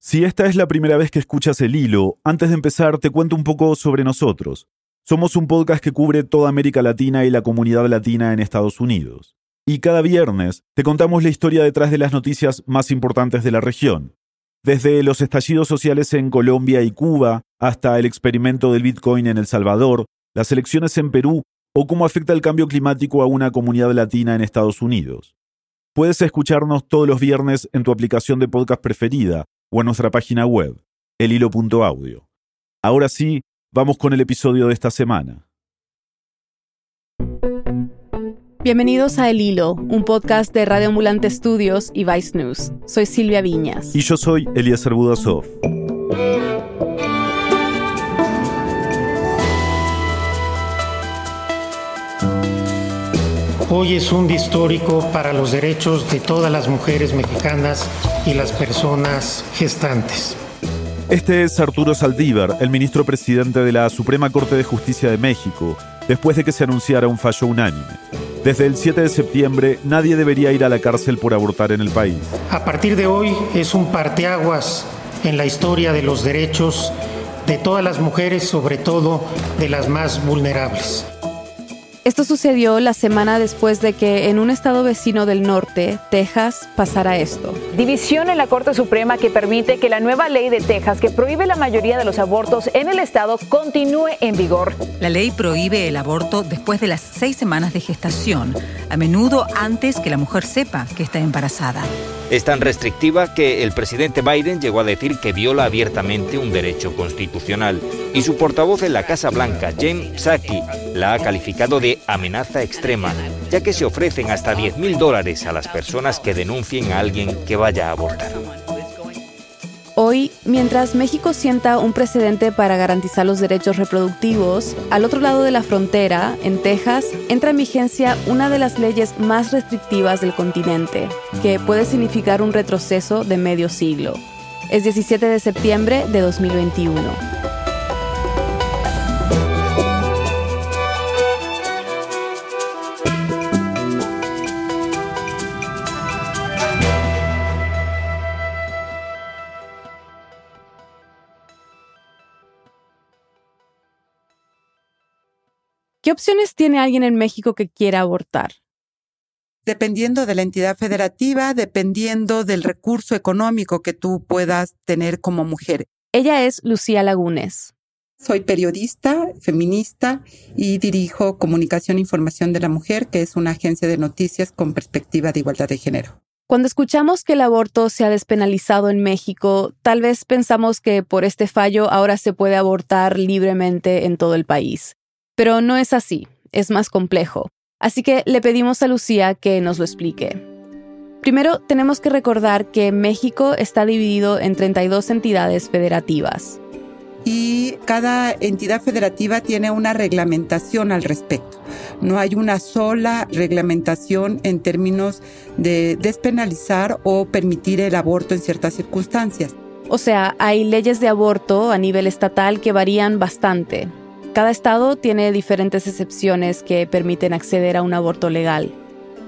Si esta es la primera vez que escuchas el hilo, antes de empezar te cuento un poco sobre nosotros. Somos un podcast que cubre toda América Latina y la comunidad latina en Estados Unidos. Y cada viernes te contamos la historia detrás de las noticias más importantes de la región. Desde los estallidos sociales en Colombia y Cuba hasta el experimento del Bitcoin en El Salvador, las elecciones en Perú o cómo afecta el cambio climático a una comunidad latina en Estados Unidos. Puedes escucharnos todos los viernes en tu aplicación de podcast preferida o en nuestra página web, elhilo.audio. Ahora sí, vamos con el episodio de esta semana. Bienvenidos a El Hilo, un podcast de Radio Ambulante Studios y Vice News. Soy Silvia Viñas. Y yo soy Eliezer Budasov. Hoy es un día histórico para los derechos de todas las mujeres mexicanas y las personas gestantes. Este es Arturo Saldívar, el ministro presidente de la Suprema Corte de Justicia de México, después de que se anunciara un fallo unánime. Desde el 7 de septiembre, nadie debería ir a la cárcel por abortar en el país. A partir de hoy es un parteaguas en la historia de los derechos de todas las mujeres, sobre todo de las más vulnerables. Esto sucedió la semana después de que en un estado vecino del norte, Texas, pasara esto. División en la Corte Suprema que permite que la nueva ley de Texas que prohíbe la mayoría de los abortos en el estado continúe en vigor. La ley prohíbe el aborto después de las seis semanas de gestación, a menudo antes que la mujer sepa que está embarazada. Es tan restrictiva que el presidente Biden llegó a decir que viola abiertamente un derecho constitucional y su portavoz en la Casa Blanca, Jen Psaki, la ha calificado de amenaza extrema, ya que se ofrecen hasta 10.000 dólares a las personas que denuncien a alguien que vaya a abortar. Hoy, mientras México sienta un precedente para garantizar los derechos reproductivos, al otro lado de la frontera, en Texas, entra en vigencia una de las leyes más restrictivas del continente, que puede significar un retroceso de medio siglo. Es 17 de septiembre de 2021. ¿Qué opciones tiene alguien en México que quiera abortar? Dependiendo de la entidad federativa, dependiendo del recurso económico que tú puedas tener como mujer. Ella es Lucía Lagunes. Soy periodista, feminista y dirijo Comunicación e Información de la Mujer, que es una agencia de noticias con perspectiva de igualdad de género. Cuando escuchamos que el aborto se ha despenalizado en México, tal vez pensamos que por este fallo ahora se puede abortar libremente en todo el país. Pero no es así, es más complejo. Así que le pedimos a Lucía que nos lo explique. Primero, tenemos que recordar que México está dividido en 32 entidades federativas. Y cada entidad federativa tiene una reglamentación al respecto. No hay una sola reglamentación en términos de despenalizar o permitir el aborto en ciertas circunstancias. O sea, hay leyes de aborto a nivel estatal que varían bastante. Cada estado tiene diferentes excepciones que permiten acceder a un aborto legal.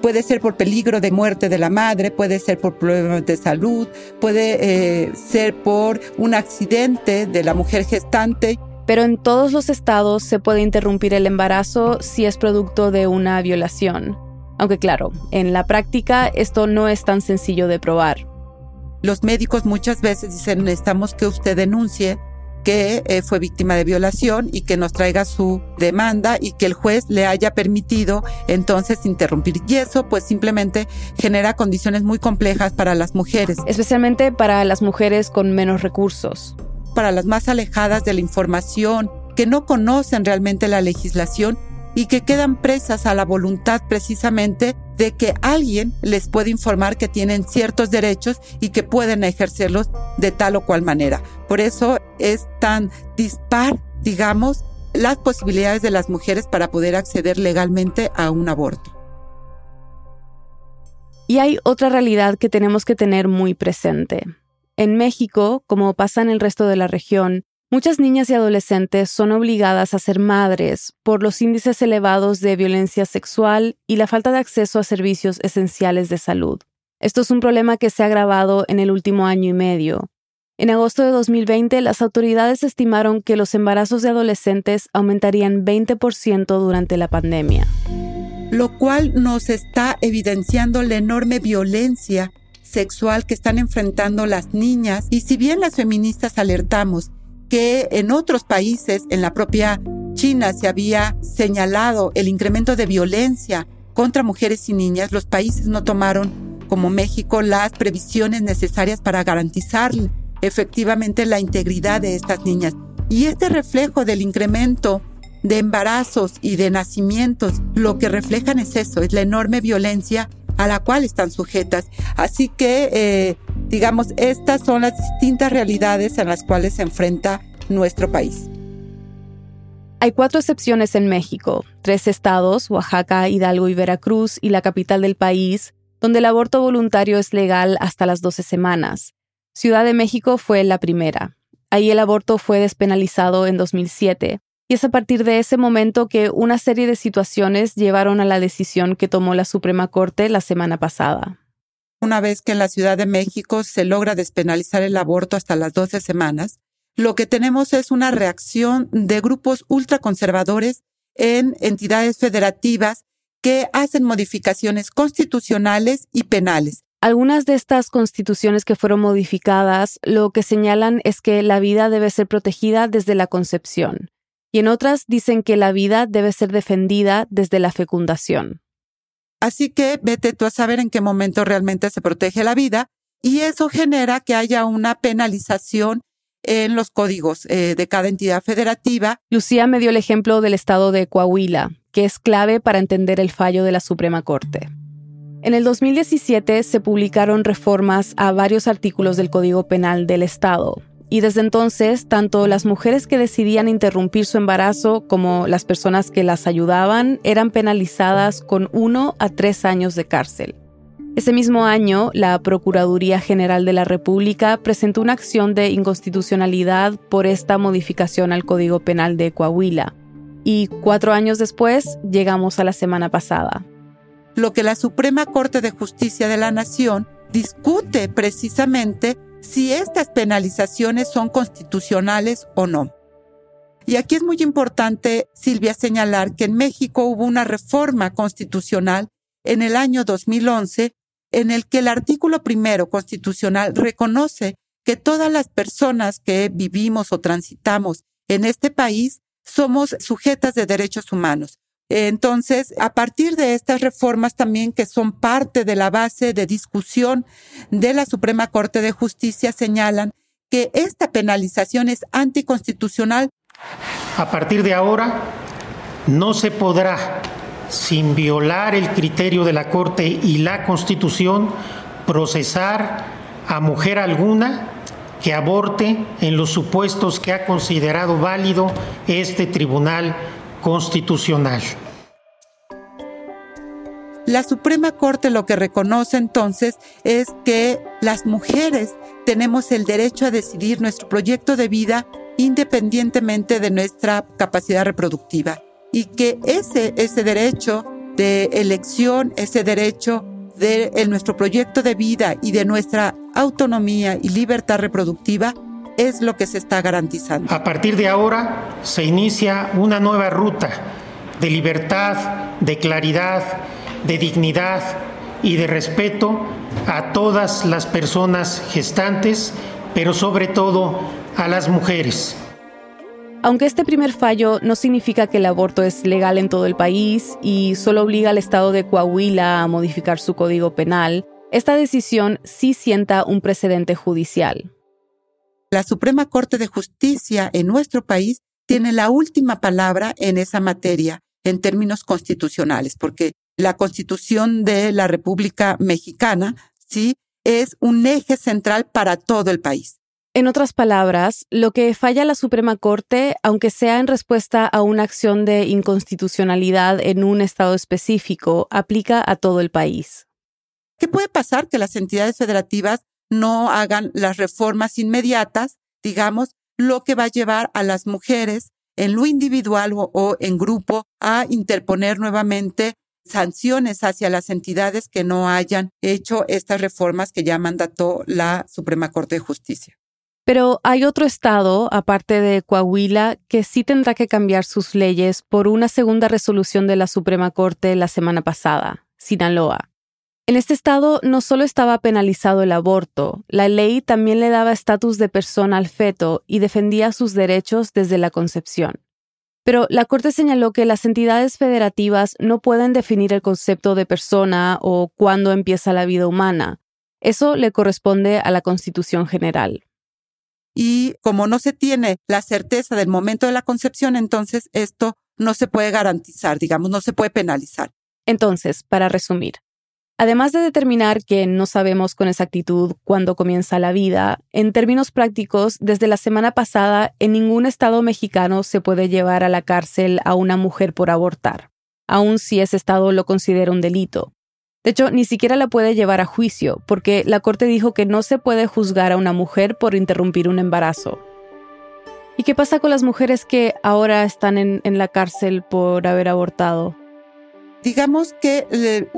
Puede ser por peligro de muerte de la madre, puede ser por problemas de salud, puede eh, ser por un accidente de la mujer gestante. Pero en todos los estados se puede interrumpir el embarazo si es producto de una violación. Aunque claro, en la práctica esto no es tan sencillo de probar. Los médicos muchas veces dicen necesitamos que usted denuncie que eh, fue víctima de violación y que nos traiga su demanda y que el juez le haya permitido entonces interrumpir. Y eso pues simplemente genera condiciones muy complejas para las mujeres. Especialmente para las mujeres con menos recursos. Para las más alejadas de la información, que no conocen realmente la legislación y que quedan presas a la voluntad precisamente de que alguien les puede informar que tienen ciertos derechos y que pueden ejercerlos de tal o cual manera. Por eso es tan dispar, digamos, las posibilidades de las mujeres para poder acceder legalmente a un aborto. Y hay otra realidad que tenemos que tener muy presente. En México, como pasa en el resto de la región, Muchas niñas y adolescentes son obligadas a ser madres por los índices elevados de violencia sexual y la falta de acceso a servicios esenciales de salud. Esto es un problema que se ha agravado en el último año y medio. En agosto de 2020, las autoridades estimaron que los embarazos de adolescentes aumentarían 20% durante la pandemia. Lo cual nos está evidenciando la enorme violencia sexual que están enfrentando las niñas. Y si bien las feministas alertamos que en otros países, en la propia China, se había señalado el incremento de violencia contra mujeres y niñas, los países no tomaron, como México, las previsiones necesarias para garantizar efectivamente la integridad de estas niñas. Y este reflejo del incremento de embarazos y de nacimientos, lo que reflejan es eso, es la enorme violencia a la cual están sujetas. Así que, eh, digamos, estas son las distintas realidades en las cuales se enfrenta nuestro país. Hay cuatro excepciones en México, tres estados, Oaxaca, Hidalgo y Veracruz, y la capital del país, donde el aborto voluntario es legal hasta las 12 semanas. Ciudad de México fue la primera. Ahí el aborto fue despenalizado en 2007, y es a partir de ese momento que una serie de situaciones llevaron a la decisión que tomó la Suprema Corte la semana pasada. Una vez que en la Ciudad de México se logra despenalizar el aborto hasta las 12 semanas, lo que tenemos es una reacción de grupos ultraconservadores en entidades federativas que hacen modificaciones constitucionales y penales algunas de estas constituciones que fueron modificadas lo que señalan es que la vida debe ser protegida desde la concepción, y en otras dicen que la vida debe ser defendida desde la fecundación. Así que vete tú a saber en qué momento realmente se protege la vida, y eso genera que haya una penalización en los códigos eh, de cada entidad federativa. Lucía me dio el ejemplo del estado de Coahuila, que es clave para entender el fallo de la Suprema Corte. En el 2017 se publicaron reformas a varios artículos del Código Penal del Estado, y desde entonces tanto las mujeres que decidían interrumpir su embarazo como las personas que las ayudaban eran penalizadas con uno a tres años de cárcel. Ese mismo año, la Procuraduría General de la República presentó una acción de inconstitucionalidad por esta modificación al Código Penal de Coahuila. Y cuatro años después, llegamos a la semana pasada lo que la Suprema Corte de Justicia de la Nación discute precisamente si estas penalizaciones son constitucionales o no. Y aquí es muy importante, Silvia, señalar que en México hubo una reforma constitucional en el año 2011 en el que el artículo primero constitucional reconoce que todas las personas que vivimos o transitamos en este país somos sujetas de derechos humanos. Entonces, a partir de estas reformas también que son parte de la base de discusión de la Suprema Corte de Justicia, señalan que esta penalización es anticonstitucional. A partir de ahora, no se podrá, sin violar el criterio de la Corte y la Constitución, procesar a mujer alguna que aborte en los supuestos que ha considerado válido este Tribunal constitucional. La Suprema Corte lo que reconoce entonces es que las mujeres tenemos el derecho a decidir nuestro proyecto de vida independientemente de nuestra capacidad reproductiva y que ese, ese derecho de elección, ese derecho de nuestro proyecto de vida y de nuestra autonomía y libertad reproductiva es lo que se está garantizando. A partir de ahora se inicia una nueva ruta de libertad, de claridad, de dignidad y de respeto a todas las personas gestantes, pero sobre todo a las mujeres. Aunque este primer fallo no significa que el aborto es legal en todo el país y solo obliga al estado de Coahuila a modificar su código penal, esta decisión sí sienta un precedente judicial la Suprema Corte de Justicia en nuestro país tiene la última palabra en esa materia en términos constitucionales, porque la Constitución de la República Mexicana, sí, es un eje central para todo el país. En otras palabras, lo que falla la Suprema Corte, aunque sea en respuesta a una acción de inconstitucionalidad en un estado específico, aplica a todo el país. ¿Qué puede pasar? Que las entidades federativas no hagan las reformas inmediatas, digamos, lo que va a llevar a las mujeres en lo individual o, en grupo a interponer nuevamente sanciones hacia las entidades que no hayan hecho estas reformas que ya mandató la Suprema Corte de Justicia. Pero hay otro estado, aparte de Coahuila, que sí tendrá que cambiar sus leyes por una segunda resolución de la Suprema Corte la semana pasada, Sinaloa. En este estado no solo estaba penalizado el aborto, la ley también le daba estatus de persona al feto y defendía sus derechos desde la concepción. Pero la Corte señaló que las entidades federativas no pueden definir el concepto de persona o cuándo empieza la vida humana. Eso le corresponde a la Constitución General. Y como no se tiene la certeza del momento de la concepción, entonces esto no se puede garantizar, digamos, no se puede penalizar. Entonces, para resumir, Además de determinar que no sabemos con exactitud cuándo comienza la vida, en términos prácticos, desde la semana pasada en ningún estado mexicano se puede llevar a la cárcel a una mujer por abortar, aun si ese estado lo considera un delito. De hecho, ni siquiera la puede llevar a juicio, porque la Corte dijo que no se puede juzgar a una mujer por interrumpir un embarazo. ¿Y qué pasa con las mujeres que ahora están en, la cárcel por haber abortado? Digamos que eh,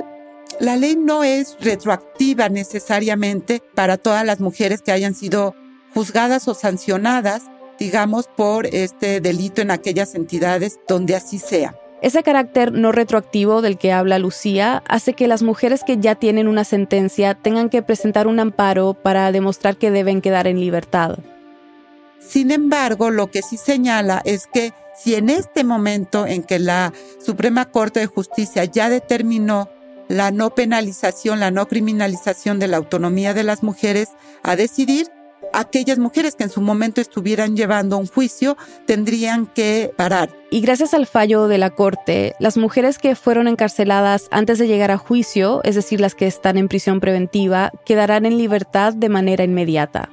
la ley no es retroactiva necesariamente para todas las mujeres que hayan sido juzgadas o sancionadas, digamos, por este delito en aquellas entidades donde así sea. Ese carácter no retroactivo del que habla Lucía hace que las mujeres que ya tienen una sentencia tengan que presentar un amparo para demostrar que deben quedar en libertad. Sin embargo, lo que sí señala es que si en este momento en que la Suprema Corte de Justicia ya determinó la no penalización, la no criminalización de la autonomía de las mujeres a decidir, aquellas mujeres que en su momento estuvieran llevando un juicio tendrían que parar. Y gracias al fallo de la Corte, las mujeres que fueron encarceladas antes de llegar a juicio, es decir, las que están en prisión preventiva, quedarán en libertad de manera inmediata.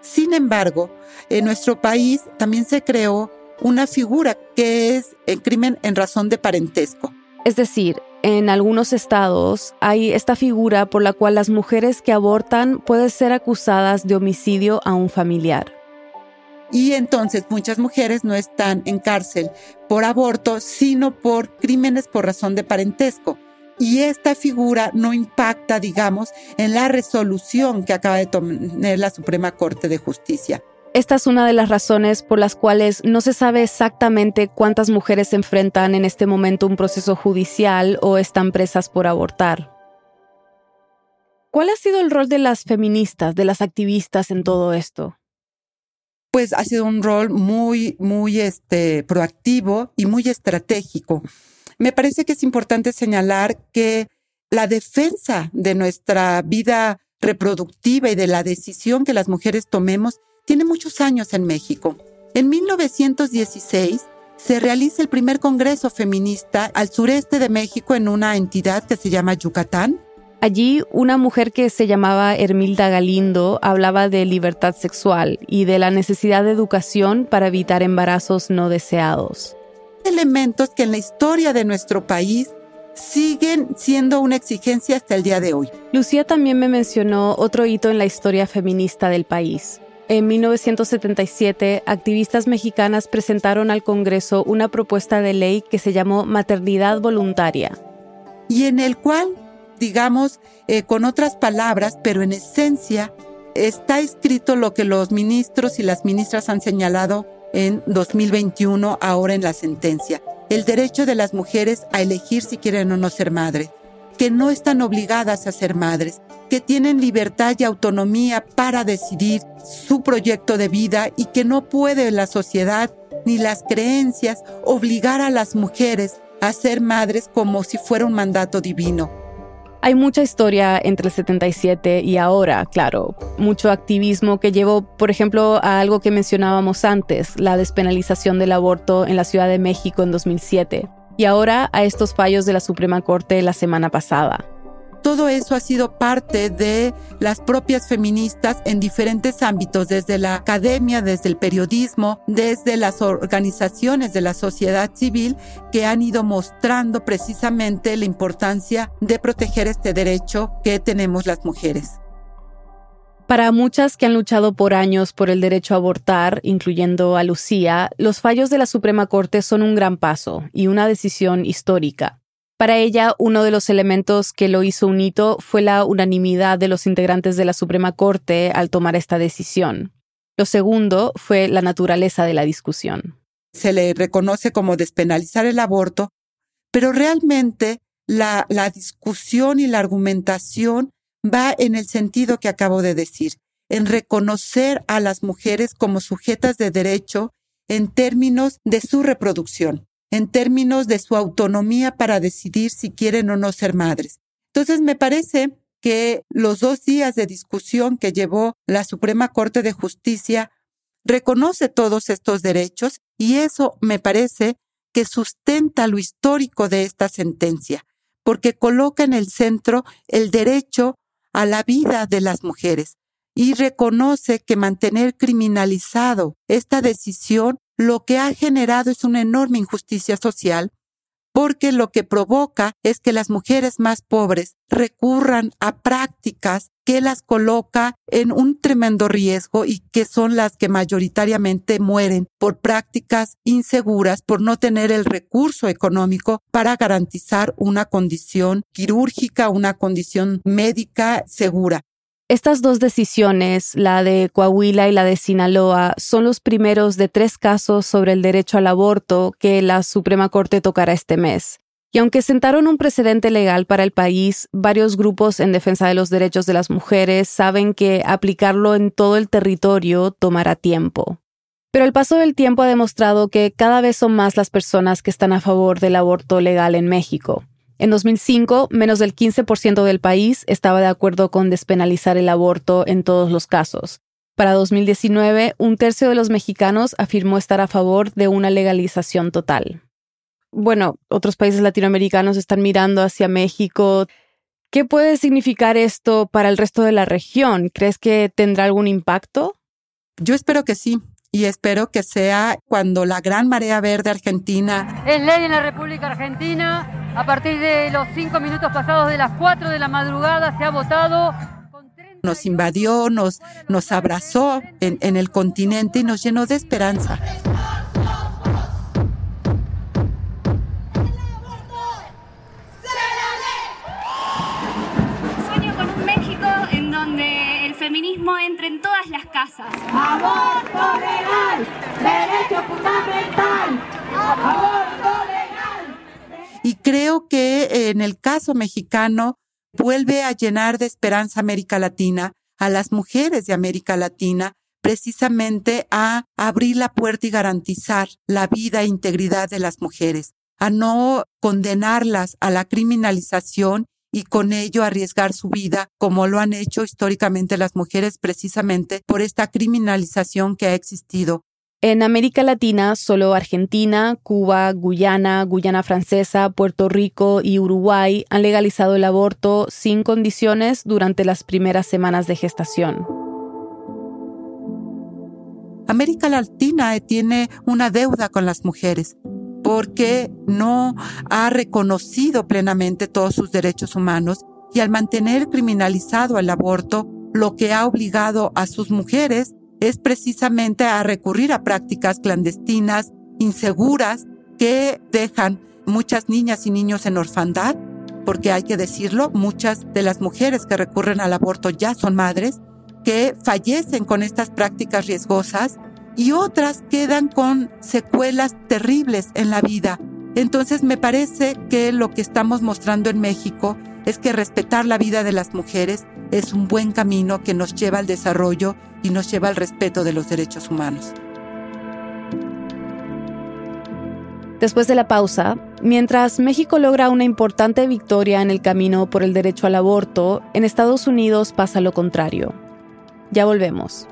Sin embargo, en nuestro país también se creó una figura que es el crimen en razón de parentesco. Es decir, en algunos estados hay esta figura por la cual las mujeres que abortan pueden ser acusadas de homicidio a un familiar. Y entonces muchas mujeres no están en cárcel por aborto, sino por crímenes por razón de parentesco. Y esta figura no impacta, digamos, en la resolución que acaba de tener la Suprema Corte de Justicia. Esta es una de las razones por las cuales no se sabe exactamente cuántas mujeres enfrentan en este momento un proceso judicial o están presas por abortar. ¿Cuál ha sido el rol de las feministas, de las activistas en todo esto? Pues ha sido un rol muy, muy este, proactivo y muy estratégico. Me parece que es importante señalar que la defensa de nuestra vida reproductiva y de la decisión que las mujeres tomemos tiene muchos años en México. En 1916 se realiza el primer Congreso Feminista al sureste de México en una entidad que se llama Yucatán. Allí una mujer que se llamaba Hermilda Galindo hablaba de libertad sexual y de la necesidad de educación para evitar embarazos no deseados. Elementos que en la historia de nuestro país siguen siendo una exigencia hasta el día de hoy. Lucía también me mencionó otro hito en la historia feminista del país, en 1977, activistas mexicanas presentaron al Congreso una propuesta de ley que se llamó Maternidad Voluntaria. Y en el cual, digamos, eh, con otras palabras, pero en esencia, está escrito lo que los ministros y las ministras han señalado en 2021, ahora en la sentencia. El derecho de las mujeres a elegir si quieren o no ser madres que no están obligadas a ser madres, que tienen libertad y autonomía para decidir su proyecto de vida y que no puede la sociedad ni las creencias obligar a las mujeres a ser madres como si fuera un mandato divino. Hay mucha historia entre el 77 y ahora, claro, mucho activismo que llevó, por ejemplo, a algo que mencionábamos antes, la despenalización del aborto en la Ciudad de México en 2007 y ahora a estos fallos de la Suprema Corte la semana pasada. Todo eso ha sido parte de las propias feministas en diferentes ámbitos, desde la academia, desde el periodismo, desde las organizaciones de la sociedad civil que han ido mostrando precisamente la importancia de proteger este derecho que tenemos las mujeres. Para muchas que han luchado por años por el derecho a abortar, incluyendo a Lucía, los fallos de la Suprema Corte son un gran paso y una decisión histórica. Para ella, uno de los elementos que lo hizo un hito fue la unanimidad de los integrantes de la Suprema Corte al tomar esta decisión. Lo segundo fue la naturaleza de la discusión. Se le reconoce como despenalizar el aborto, pero realmente la, discusión y la argumentación va en el sentido que acabo de decir, en reconocer a las mujeres como sujetas de derecho en términos de su reproducción, en términos de su autonomía para decidir si quieren o no ser madres. Entonces, me parece que los dos días de discusión que llevó la Suprema Corte de Justicia reconoce todos estos derechos y eso me parece que sustenta lo histórico de esta sentencia, porque coloca en el centro el derecho a la vida de las mujeres y reconoce que mantener criminalizado esta decisión lo que ha generado es una enorme injusticia social porque lo que provoca es que las mujeres más pobres recurran a prácticas que las coloca en un tremendo riesgo y que son las que mayoritariamente mueren por prácticas inseguras, por no tener el recurso económico para garantizar una condición quirúrgica, una condición médica segura. Estas dos decisiones, la de Coahuila y la de Sinaloa, son los primeros de tres casos sobre el derecho al aborto que la Suprema Corte tocará este mes. Y aunque sentaron un precedente legal para el país, varios grupos en defensa de los derechos de las mujeres saben que aplicarlo en todo el territorio tomará tiempo. Pero el paso del tiempo ha demostrado que cada vez son más las personas que están a favor del aborto legal en México. En 2005, menos del 15% del país estaba de acuerdo con despenalizar el aborto en todos los casos. Para 2019, un tercio de los mexicanos afirmó estar a favor de una legalización total. Bueno, otros países latinoamericanos están mirando hacia México. ¿Qué puede significar esto para el resto de la región? ¿Crees que tendrá algún impacto? Yo espero que sí y espero que sea cuando la gran marea verde argentina... Es ley en la República Argentina. A partir de los cinco minutos pasados de las cuatro de la madrugada se ha votado nos invadió, nos, nos abrazó en, en el continente y nos llenó de esperanza. Feminismo entre en todas las casas. Aborto legal, derecho fundamental. Aborto legal. Y creo que en el caso mexicano vuelve a llenar de esperanza América Latina, a las mujeres de América Latina, precisamente a abrir la puerta y garantizar la vida e integridad de las mujeres, a no condenarlas a la criminalización y con ello arriesgar su vida, como lo han hecho históricamente las mujeres precisamente por esta criminalización que ha existido. En América Latina, solo Argentina, Cuba, Guyana, Guyana Francesa, Puerto Rico y Uruguay han legalizado el aborto sin condiciones durante las primeras semanas de gestación. América Latina tiene una deuda con las mujeres porque no ha reconocido plenamente todos sus derechos humanos y al mantener criminalizado el aborto, lo que ha obligado a sus mujeres es precisamente a recurrir a prácticas clandestinas, inseguras, que dejan muchas niñas y niños en orfandad, porque hay que decirlo, muchas de las mujeres que recurren al aborto ya son madres, que fallecen con estas prácticas riesgosas y otras quedan con secuelas terribles en la vida. Entonces me parece que lo que estamos mostrando en México es que respetar la vida de las mujeres es un buen camino que nos lleva al desarrollo y nos lleva al respeto de los derechos humanos. Después de la pausa, mientras México logra una importante victoria en el camino por el derecho al aborto, en Estados Unidos pasa lo contrario. Ya volvemos.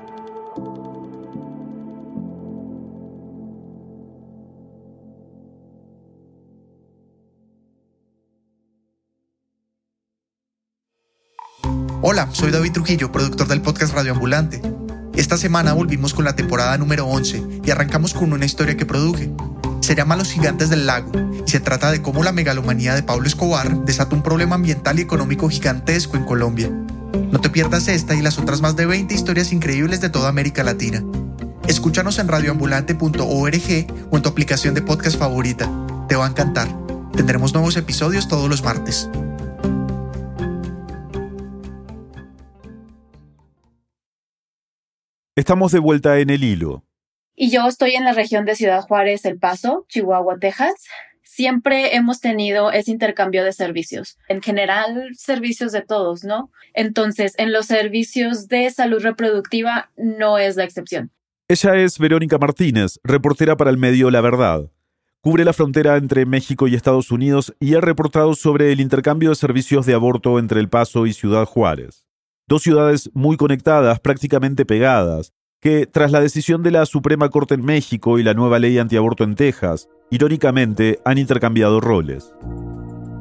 Hola, soy David Trujillo, productor del podcast Radio Ambulante. Esta semana volvimos con la temporada número 11 y arrancamos con una historia que produje. Se llama Los Gigantes del Lago y se trata de cómo la megalomanía de Pablo Escobar desata un problema ambiental y económico gigantesco en Colombia. No te pierdas esta y las otras más de 20 historias increíbles de toda América Latina. Escúchanos en radioambulante.org o en tu aplicación de podcast favorita. Te va a encantar. Tendremos nuevos episodios todos los martes. Estamos de vuelta en el hilo. Y yo estoy en la región de Ciudad Juárez, El Paso, Chihuahua, Texas. Siempre hemos tenido ese intercambio de servicios. En general, servicios de todos, ¿no? Entonces, en los servicios de salud reproductiva no es la excepción. Ella es Verónica Martínez, reportera para el medio La Verdad. Cubre la frontera entre México y Estados Unidos y ha reportado sobre el intercambio de servicios de aborto entre El Paso y Ciudad Juárez. Dos ciudades muy conectadas, prácticamente pegadas, que, tras la decisión de la Suprema Corte en México y la nueva ley antiaborto en Texas, irónicamente han intercambiado roles.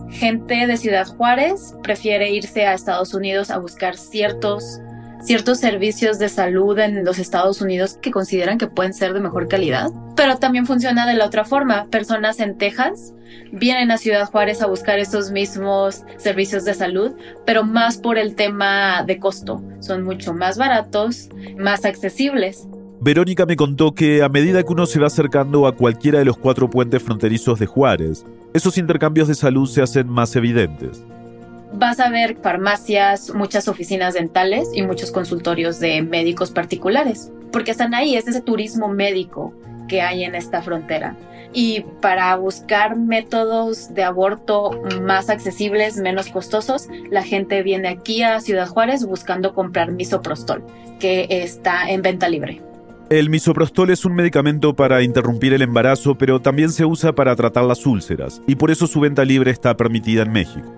Gente de Ciudad Juárez prefiere irse a Estados Unidos a buscar ciertos ciertos servicios de salud en los Estados Unidos que consideran que pueden ser de mejor calidad. Pero también funciona de la otra forma. Personas en Texas vienen a Ciudad Juárez a buscar esos mismos servicios de salud, pero más por el tema de costo. Son mucho más baratos, más accesibles. Verónica me contó que a medida que uno se va acercando a cualquiera de los cuatro puentes fronterizos de Juárez, esos intercambios de salud se hacen más evidentes vas a ver farmacias, muchas oficinas dentales y muchos consultorios de médicos particulares, porque están ahí, es ese turismo médico que hay en esta frontera. Y para buscar métodos de aborto más accesibles, menos costosos, la gente viene aquí a Ciudad Juárez buscando comprar misoprostol, que está en venta libre. El misoprostol es un medicamento para interrumpir el embarazo, pero también se usa para tratar las úlceras, y por eso su venta libre está permitida en México.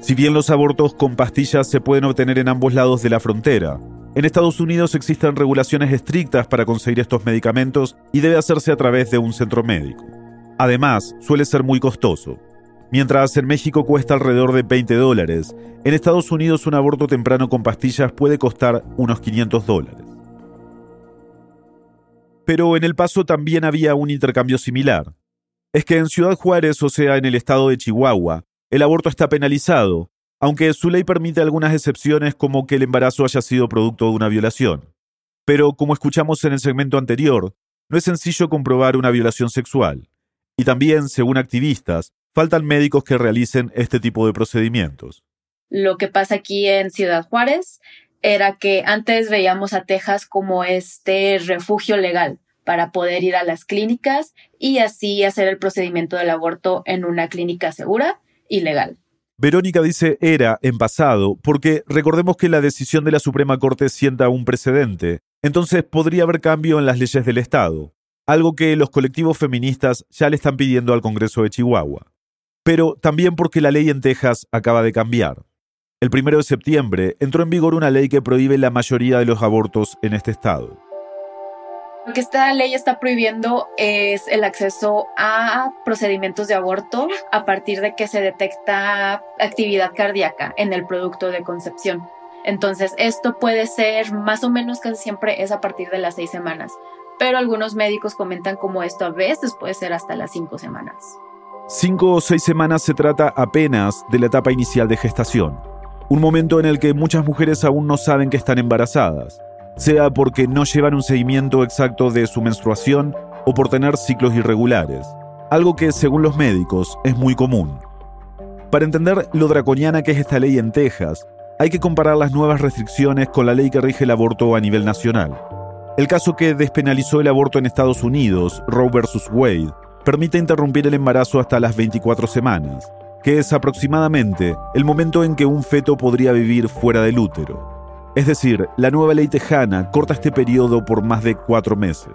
Si bien los abortos con pastillas se pueden obtener en ambos lados de la frontera, en Estados Unidos existen regulaciones estrictas para conseguir estos medicamentos y debe hacerse a través de un centro médico. Además, suele ser muy costoso. Mientras en México cuesta alrededor de 20 dólares, en Estados Unidos un aborto temprano con pastillas puede costar unos 500 dólares. Pero en El Paso también había un intercambio similar. Es que en Ciudad Juárez, o sea, en el estado de Chihuahua, el aborto está penalizado, aunque su ley permite algunas excepciones como que el embarazo haya sido producto de una violación. Pero, como escuchamos en el segmento anterior, no es sencillo comprobar una violación sexual. Y también, según activistas, faltan médicos que realicen este tipo de procedimientos. Lo que pasa aquí en Ciudad Juárez era que antes veíamos a Texas como este refugio legal para poder ir a las clínicas y así hacer el procedimiento del aborto en una clínica segura ilegal. Verónica dice era en pasado porque recordemos que la decisión de la Suprema Corte sienta un precedente, entonces podría haber cambio en las leyes del Estado, algo que los colectivos feministas ya le están pidiendo al Congreso de Chihuahua. Pero también porque la ley en Texas acaba de cambiar. El primero de septiembre entró en vigor una ley que prohíbe la mayoría de los abortos en este estado. Lo que esta ley está prohibiendo es el acceso a procedimientos de aborto a partir de que se detecta actividad cardíaca en el producto de concepción. Entonces, esto puede ser más o menos casi siempre es a partir de las seis semanas, pero algunos médicos comentan como esto a veces puede ser hasta las cinco semanas. Cinco o seis semanas se trata apenas de la etapa inicial de gestación, un momento en el que muchas mujeres aún no saben que están embarazadas sea porque no llevan un seguimiento exacto de su menstruación o por tener ciclos irregulares, algo que según los médicos es muy común. Para entender lo draconiana que es esta ley en Texas, hay que comparar las nuevas restricciones con la ley que rige el aborto a nivel nacional. El caso que despenalizó el aborto en Estados Unidos, Roe vs. Wade, permite interrumpir el embarazo hasta las 24 semanas, que es aproximadamente el momento en que un feto podría vivir fuera del útero. Es decir, la nueva ley tejana corta este periodo por más de cuatro meses.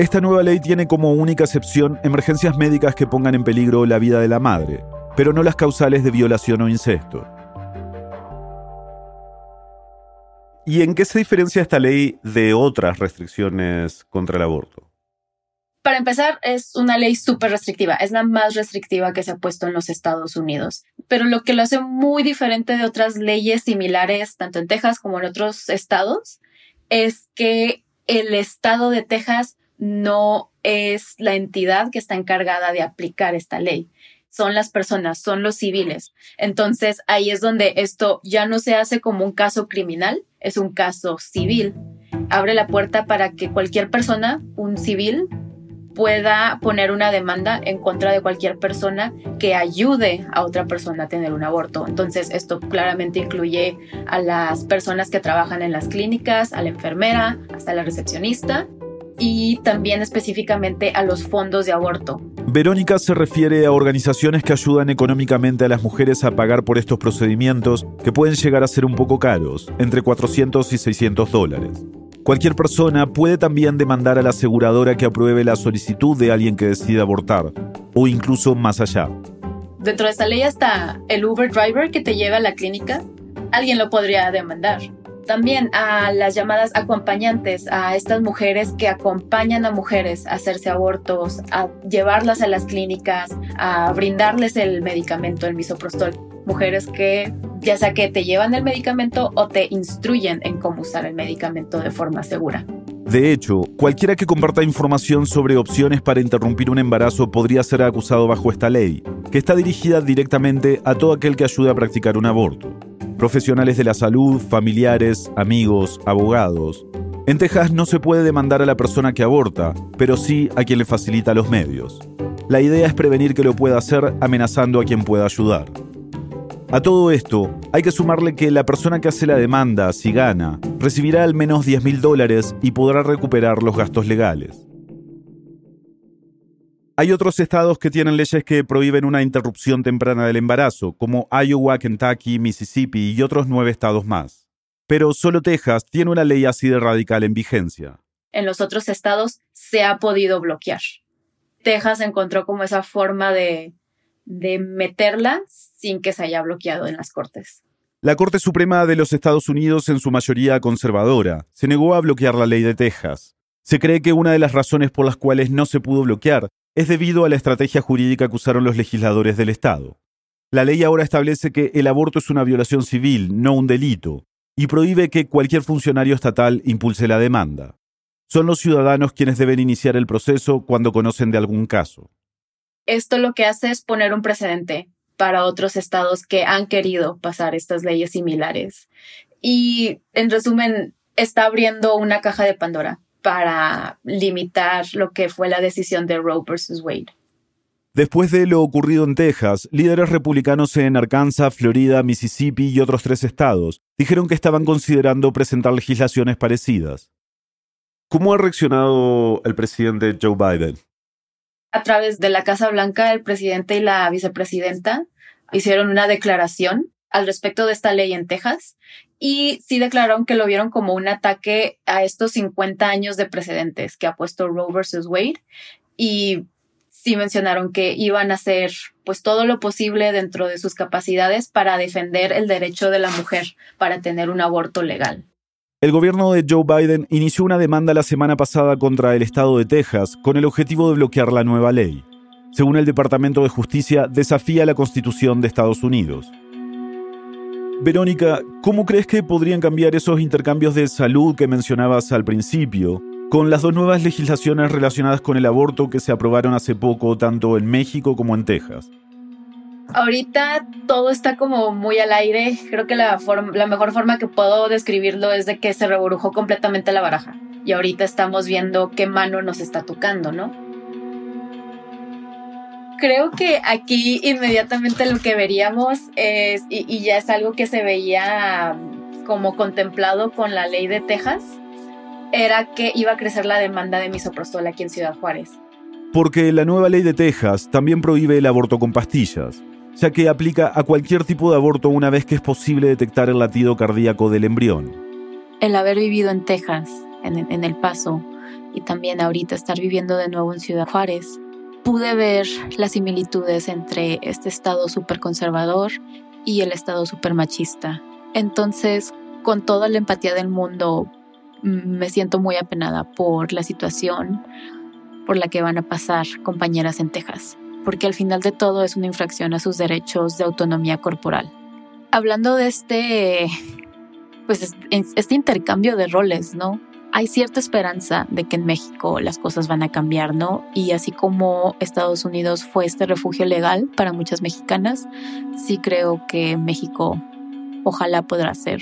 Esta nueva ley tiene como única excepción emergencias médicas que pongan en peligro la vida de la madre, pero no las causales de violación o incesto. ¿Y en qué se diferencia esta ley de otras restricciones contra el aborto? Para empezar, es una ley súper restrictiva, es la más restrictiva que se ha puesto en los Estados Unidos. Pero lo que lo hace muy diferente de otras leyes similares, tanto en Texas como en otros estados, es que el estado de Texas no es la entidad que está encargada de aplicar esta ley. Son las personas, son los civiles. Entonces ahí es donde esto ya no se hace como un caso criminal, es un caso civil. Abre la puerta para que cualquier persona, un civil, pueda poner una demanda en contra de cualquier persona que ayude a otra persona a tener un aborto. Entonces, esto claramente incluye a las personas que trabajan en las clínicas, a la enfermera, hasta la recepcionista y también específicamente a los fondos de aborto. Verónica se refiere a organizaciones que ayudan económicamente a las mujeres a pagar por estos procedimientos que pueden llegar a ser un poco caros, entre 400 y 600 dólares. Cualquier persona puede también demandar a la aseguradora que apruebe la solicitud de alguien que decida abortar, o incluso más allá. Dentro de esta ley está el Uber driver que te lleva a la clínica, alguien lo podría demandar. También a las llamadas acompañantes, a estas mujeres que acompañan a mujeres a hacerse abortos, a llevarlas a las clínicas, a brindarles el medicamento, el misoprostol. Mujeres que ya sea que te llevan el medicamento o te instruyen en cómo usar el medicamento de forma segura. De hecho, cualquiera que comparta información sobre opciones para interrumpir un embarazo podría ser acusado bajo esta ley, que está dirigida directamente a todo aquel que ayude a practicar un aborto. Profesionales de la salud, familiares, amigos, abogados. En Texas no se puede demandar a la persona que aborta, pero sí a quien le facilita los medios. La idea es prevenir que lo pueda hacer amenazando a quien pueda ayudar. A todo esto, hay que sumarle que la persona que hace la demanda, si gana, recibirá al menos 10 mil dólares y podrá recuperar los gastos legales. Hay otros estados que tienen leyes que prohíben una interrupción temprana del embarazo, como Iowa, Kentucky, Mississippi y otros nueve estados más. Pero solo Texas tiene una ley así de radical en vigencia. En los otros estados se ha podido bloquear. Texas encontró como esa forma de, de meterla sin que se haya bloqueado en las Cortes. La Corte Suprema de los Estados Unidos, en su mayoría conservadora, se negó a bloquear la ley de Texas. Se cree que una de las razones por las cuales no se pudo bloquear es debido a la estrategia jurídica que usaron los legisladores del Estado. La ley ahora establece que el aborto es una violación civil, no un delito, y prohíbe que cualquier funcionario estatal impulse la demanda. Son los ciudadanos quienes deben iniciar el proceso cuando conocen de algún caso. Esto lo que hace es poner un precedente para otros estados que han querido pasar estas leyes similares. Y en resumen, está abriendo una caja de Pandora para limitar lo que fue la decisión de Roe versus Wade. Después de lo ocurrido en Texas, líderes republicanos en Arkansas, Florida, Mississippi y otros tres estados dijeron que estaban considerando presentar legislaciones parecidas. ¿Cómo ha reaccionado el presidente Joe Biden? A través de la Casa Blanca, el presidente y la vicepresidenta hicieron una declaración al respecto de esta ley en Texas y sí declararon que lo vieron como un ataque a estos 50 años de precedentes que ha puesto Roe versus Wade y sí mencionaron que iban a hacer pues todo lo posible dentro de sus capacidades para defender el derecho de la mujer para tener un aborto legal. El gobierno de Joe Biden inició una demanda la semana pasada contra el estado de Texas con el objetivo de bloquear la nueva ley. Según el Departamento de Justicia, desafía la Constitución de Estados Unidos. Verónica, ¿cómo crees que podrían cambiar esos intercambios de salud que mencionabas al principio con las dos nuevas legislaciones relacionadas con el aborto que se aprobaron hace poco tanto en México como en Texas? Ahorita todo está como muy al aire. Creo que la, mejor forma que puedo describirlo es de que se reburujó completamente la baraja. Y ahorita estamos viendo qué mano nos está tocando, ¿no? Creo que aquí inmediatamente lo que veríamos es, y, y ya es algo que se veía como contemplado con la ley de Texas, era que iba a crecer la demanda de misoprostol aquí en Ciudad Juárez. Porque la nueva ley de Texas también prohíbe el aborto con pastillas ya que aplica a cualquier tipo de aborto una vez que es posible detectar el latido cardíaco del embrión. El haber vivido en Texas, en, El Paso, y también ahorita estar viviendo de nuevo en Ciudad Juárez, pude ver las similitudes entre este estado súper conservador y el estado súper machista. Entonces, con toda la empatía del mundo, me siento muy apenada por la situación por la que van a pasar compañeras en Texas porque al final de todo es una infracción a sus derechos de autonomía corporal. Hablando de este, pues este intercambio de roles, ¿no? Hay cierta esperanza de que en México las cosas van a cambiar, ¿no? Y así como Estados Unidos fue este refugio legal para muchas mexicanas, sí creo que México ojalá podrá ser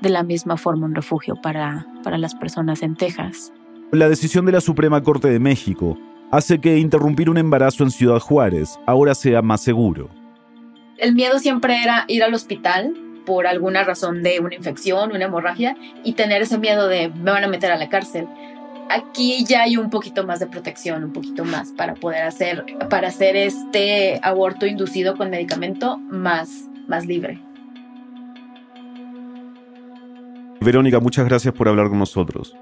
de la misma forma un refugio para, para las personas en Texas. La decisión de la Suprema Corte de México hace que interrumpir un embarazo en Ciudad Juárez ahora sea más seguro. El miedo siempre era ir al hospital por alguna razón de una infección, una hemorragia, y tener ese miedo de me van a meter a la cárcel. Aquí ya hay un poquito más de protección, un poquito más para poder hacer, para hacer este aborto inducido con medicamento más, más libre. Verónica, muchas gracias por hablar con nosotros.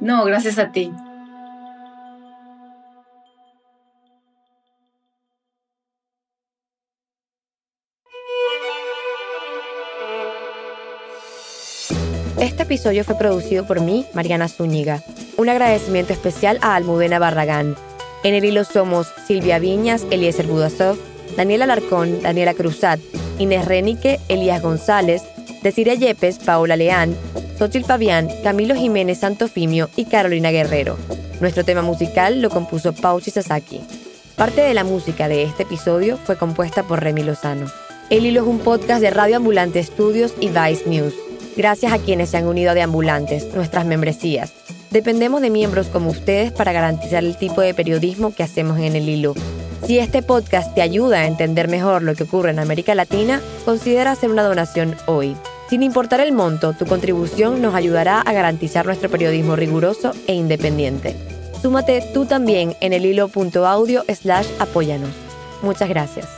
No, gracias a ti. Episodio fue producido por mí, Mariana Zúñiga. Un agradecimiento especial a Almudena Barragán. En el hilo somos Silvia Viñas, Eliezer Budasov, Daniela Alarcón, Daniela Cruzat, Inés Renique, Elías González, Desiree Yepes, Paola Leán, Xochitl Fabián, Camilo Jiménez Santofimio y Carolina Guerrero. Nuestro tema musical lo compuso Pauchi Sasaki. Parte de la música de este episodio fue compuesta por Remy Lozano. El Hilo es un podcast de Radio Ambulante Estudios y Vice News. Gracias a quienes se han unido a De Ambulantes, nuestras membresías. Dependemos de miembros como ustedes para garantizar el tipo de periodismo que hacemos en el hilo. Si este podcast te ayuda a entender mejor lo que ocurre en América Latina, considera hacer una donación hoy. Sin importar el monto, tu contribución nos ayudará a garantizar nuestro periodismo riguroso e independiente. Súmate tú también en el hilo.audio slash apóyanos. Muchas gracias.